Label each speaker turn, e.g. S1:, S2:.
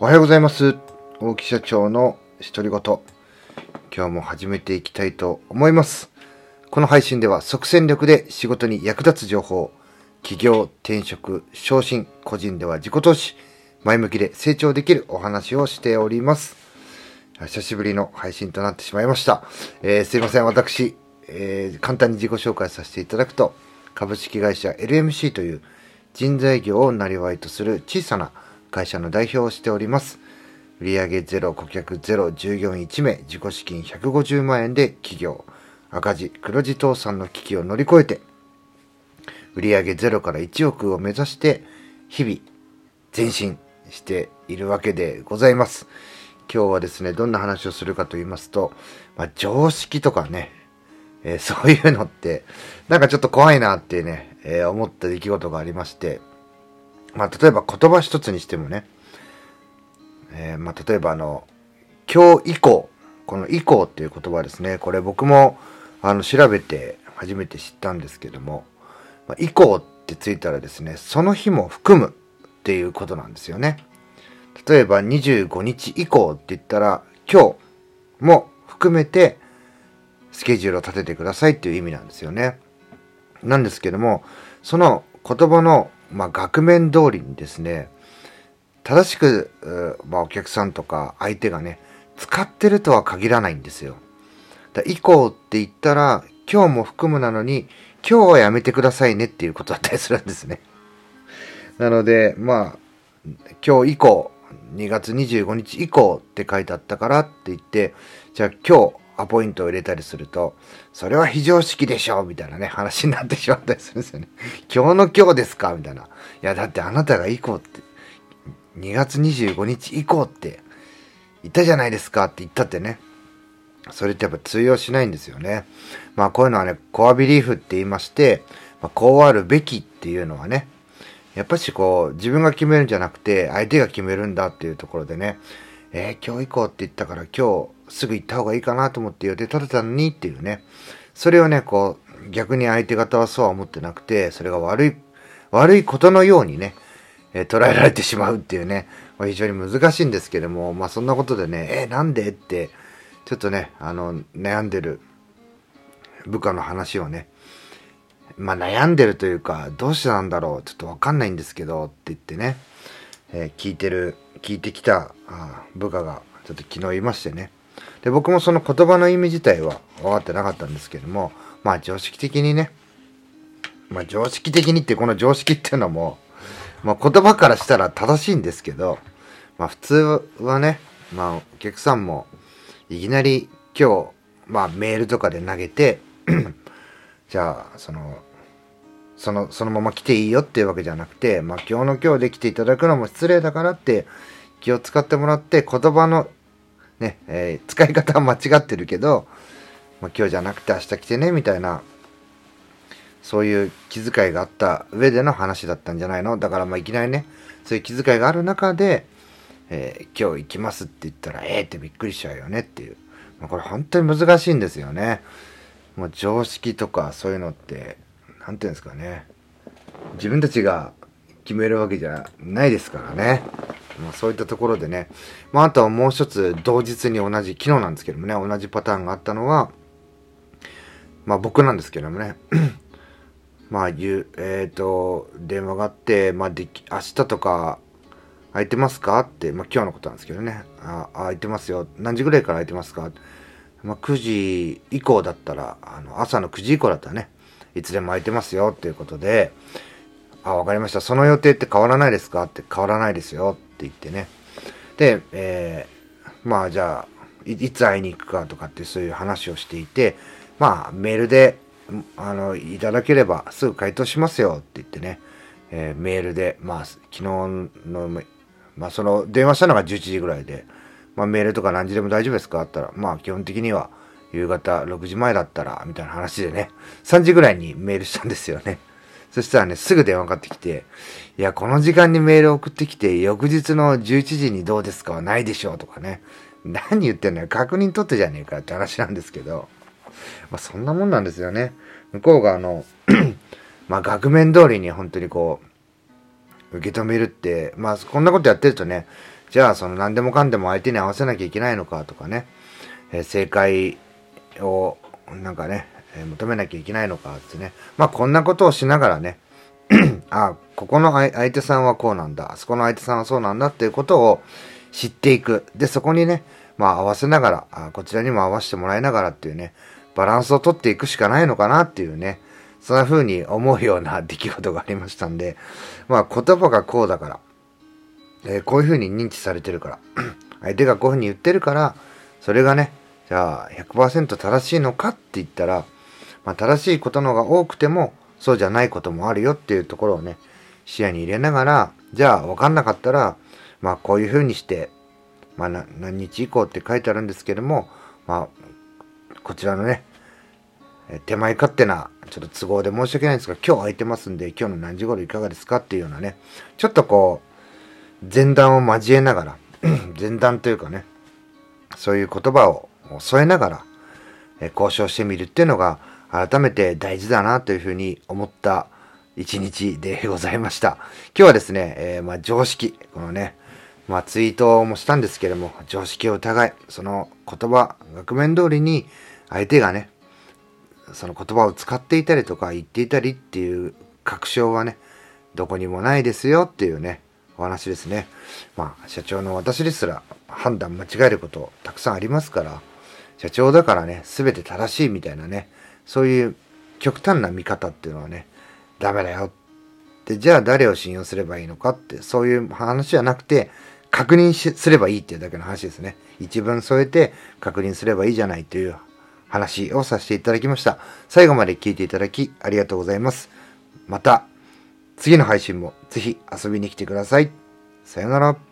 S1: おはようございます。大木社長の独り言。今日も始めていきたいと思います。この配信では即戦力で仕事に役立つ情報、企業、転職、昇進、個人では自己投資、前向きで成長できるお話をしております。久しぶりの配信となってしまいました。えーすいません、私、えー簡単に自己紹介させていただくと、株式会社 LMC という人材業をなりとする小さな会社の代表をしております。売上ゼロ、顧客ゼロ、従業員1名、自己資金150万円で起業、赤字、黒字倒産の危機を乗り越えて、売上ゼロから1億を目指して、日々、前進しているわけでございます。今日はですね、どんな話をするかと言いますと、まあ、常識とかね、えーそういうのって、なんかちょっと怖いなってね、えー思った出来事がありまして、まあ、例えば言葉一つにしてもね、えーまあ、例えばあの、今日以降、この以降っていう言葉ですね、これ僕もあの調べて初めて知ったんですけども、まあ、以降ってついたらですね、その日も含むっていうことなんですよね。例えば25日以降って言ったら、今日も含めてスケジュールを立ててくださいっていう意味なんですよね。なんですけども、その言葉の、まあ、額面通りにですね、正しく、まあ、お客さんとか相手がね、使ってるとは限らないんですよ。だ以降って言ったら、今日も含むなのに、今日はやめてくださいねっていうことだったりするんですね。なので、まあ、今日以降、2月25日以降って書いてあったからって言って、じゃあ今日アポイントを入れたりすると、それは非常識でしょうみたいなね、話になってしまったりするんですよね。今日の今日ですかみたいな。いや、だってあなたが以降って、2月25日以降って言ったじゃないですかって言ったってね。それってやっぱ通用しないんですよね。まあこういうのはね、コアビリーフって言いまして、まあ、こうあるべきっていうのはね、やっぱしこう、自分が決めるんじゃなくて、相手が決めるんだっていうところでね、えー今日以降って言ったから今日すぐ行った方がいいかなと思って予定立てたのにっていうね、それをね、こう、逆に相手方はそうは思ってなくて、それが悪い、悪いことのようにね、えー捉えられてしまうっていうね、まあ非常に難しいんですけども、まあそんなことでね、えーなんでって、ちょっとね、あの、悩んでる部下の話をね、まあ悩んでるというか、どうしてなんだろう、ちょっとわかんないんですけど、って言ってね、えー聞いてる、聞いてきたあ部下がちょっと昨日いましてね。で、僕もその言葉の意味自体は分かってなかったんですけども、まあ常識的にね、まあ常識的にってこの常識っていうのも、まあ言葉からしたら正しいんですけど、まあ普通はね、まあお客さんもいきなり今日、まあメールとかで投げて、じゃあその、その、そのまま来ていいよっていうわけじゃなくて、まあ今日の今日で来ていただくのも失礼だからって気を使ってもらって言葉のね、えー使い方は間違ってるけど、まあ今日じゃなくて明日来てねみたいなそういう気遣いがあった上での話だったんじゃないの？だからまあいきなりね、そういう気遣いがある中で、えー今日行きますって言ったら、ええー、ってびっくりしちゃうよねっていう。まあ、これ本当に難しいんですよね。もう常識とかそういうのって、なんていうんですかね。自分たちが決めるわけじゃないですからね。まあ、そういったところでね。まあ、あとはもう一つ同日に同じ、昨日なんですけどもね、同じパターンがあったのは、まあ僕なんですけどもね。まあ、ゆえっ、と、電話があって、まあ、でき、明日とか、空いてますかって、まあ、今日のことなんですけどね。あ、空いてますよ。何時ぐらいから空いてますか？まあ、9時以降だったら、あの、朝の9時以降だったらね、いつでも空いてますよっていうことで、あ、わかりました。その予定って変わらないですか？って変わらないですよっ言ってね。で、えーまあじゃあい、いつ会いに行くかとかってそういう話をしていて、まあメールで、あの、いただければすぐ回答しますよって言ってね、えーメールで、まあ昨日の、まあその電話したのが11時ぐらいで、まあメールとか何時でも大丈夫ですか？って言ったら、まあ基本的には夕方6時前だったら、みたいな話でね、3時ぐらいにメールしたんですよね。そしたらね、すぐ電話かかってきて、いや、この時間にメール送ってきて、翌日の11時にどうですかはないでしょうとかね。何言ってんのよ。確認取ってじゃねえかって話なんですけど。まあ、そんなもんなんですよね。向こうがあの、まあ、額面通りに本当にこう、受け止めるって、まあ、こんなことやってるとね、じゃあその何でもかんでも相手に合わせなきゃいけないのかとかね、えー、正解をなんかね、えー、求めなきゃいけないのかってね。まあこんなことをしながらね、あ、ここの相手さんはこうなんだ、あそこの相手さんはそうなんだっていうことを知っていく。で、そこにね、まあ合わせながら、あこちらにも合わせてもらいながらっていうね、バランスをとっていくしかないのかなっていうね、そんな風に思うような出来事がありましたんで、まあ言葉がこうだから、えー、こういう風に認知されてるから、相手がこういう風に言ってるから、それがね、じゃあ100%正しいのかって言ったら、まあ、正しいことの方が多くても、そうじゃないこともあるよっていうところをね、視野に入れながら、じゃあ分かんなかったら、まあこういう風にして、まあ何日以降って書いてあるんですけども、まあ、こちらのね、手前勝手な、ちょっと都合で申し訳ないんですが、今日空いてますんで、今日の何時頃いかがですかっていうようなね、ちょっとこう、前段を交えながら、前段というかね、そういう言葉を添えながら、交渉してみるっていうのが、改めて大事だなというふうに思った一日でございました。今日はですね、えー、まあ、常識、このね、まあ、ツイートもしたんですけれども、常識を疑い、その言葉、額面通りに相手がね、その言葉を使っていたりとか言っていたりっていう確証はね、どこにもないですよっていうね、お話ですね。まあ、社長の私ですら判断間違えることたくさんありますから、社長だからね、すべて正しいみたいなね、そういう極端な見方っていうのはね、ダメだよって、じゃあ誰を信用すればいいのかって、そういう話じゃなくて、確認すればいいっていうだけの話ですね。一文添えて確認すればいいじゃないという話をさせていただきました。最後まで聞いていただきありがとうございます。また、次の配信もぜひ遊びに来てください。さよなら。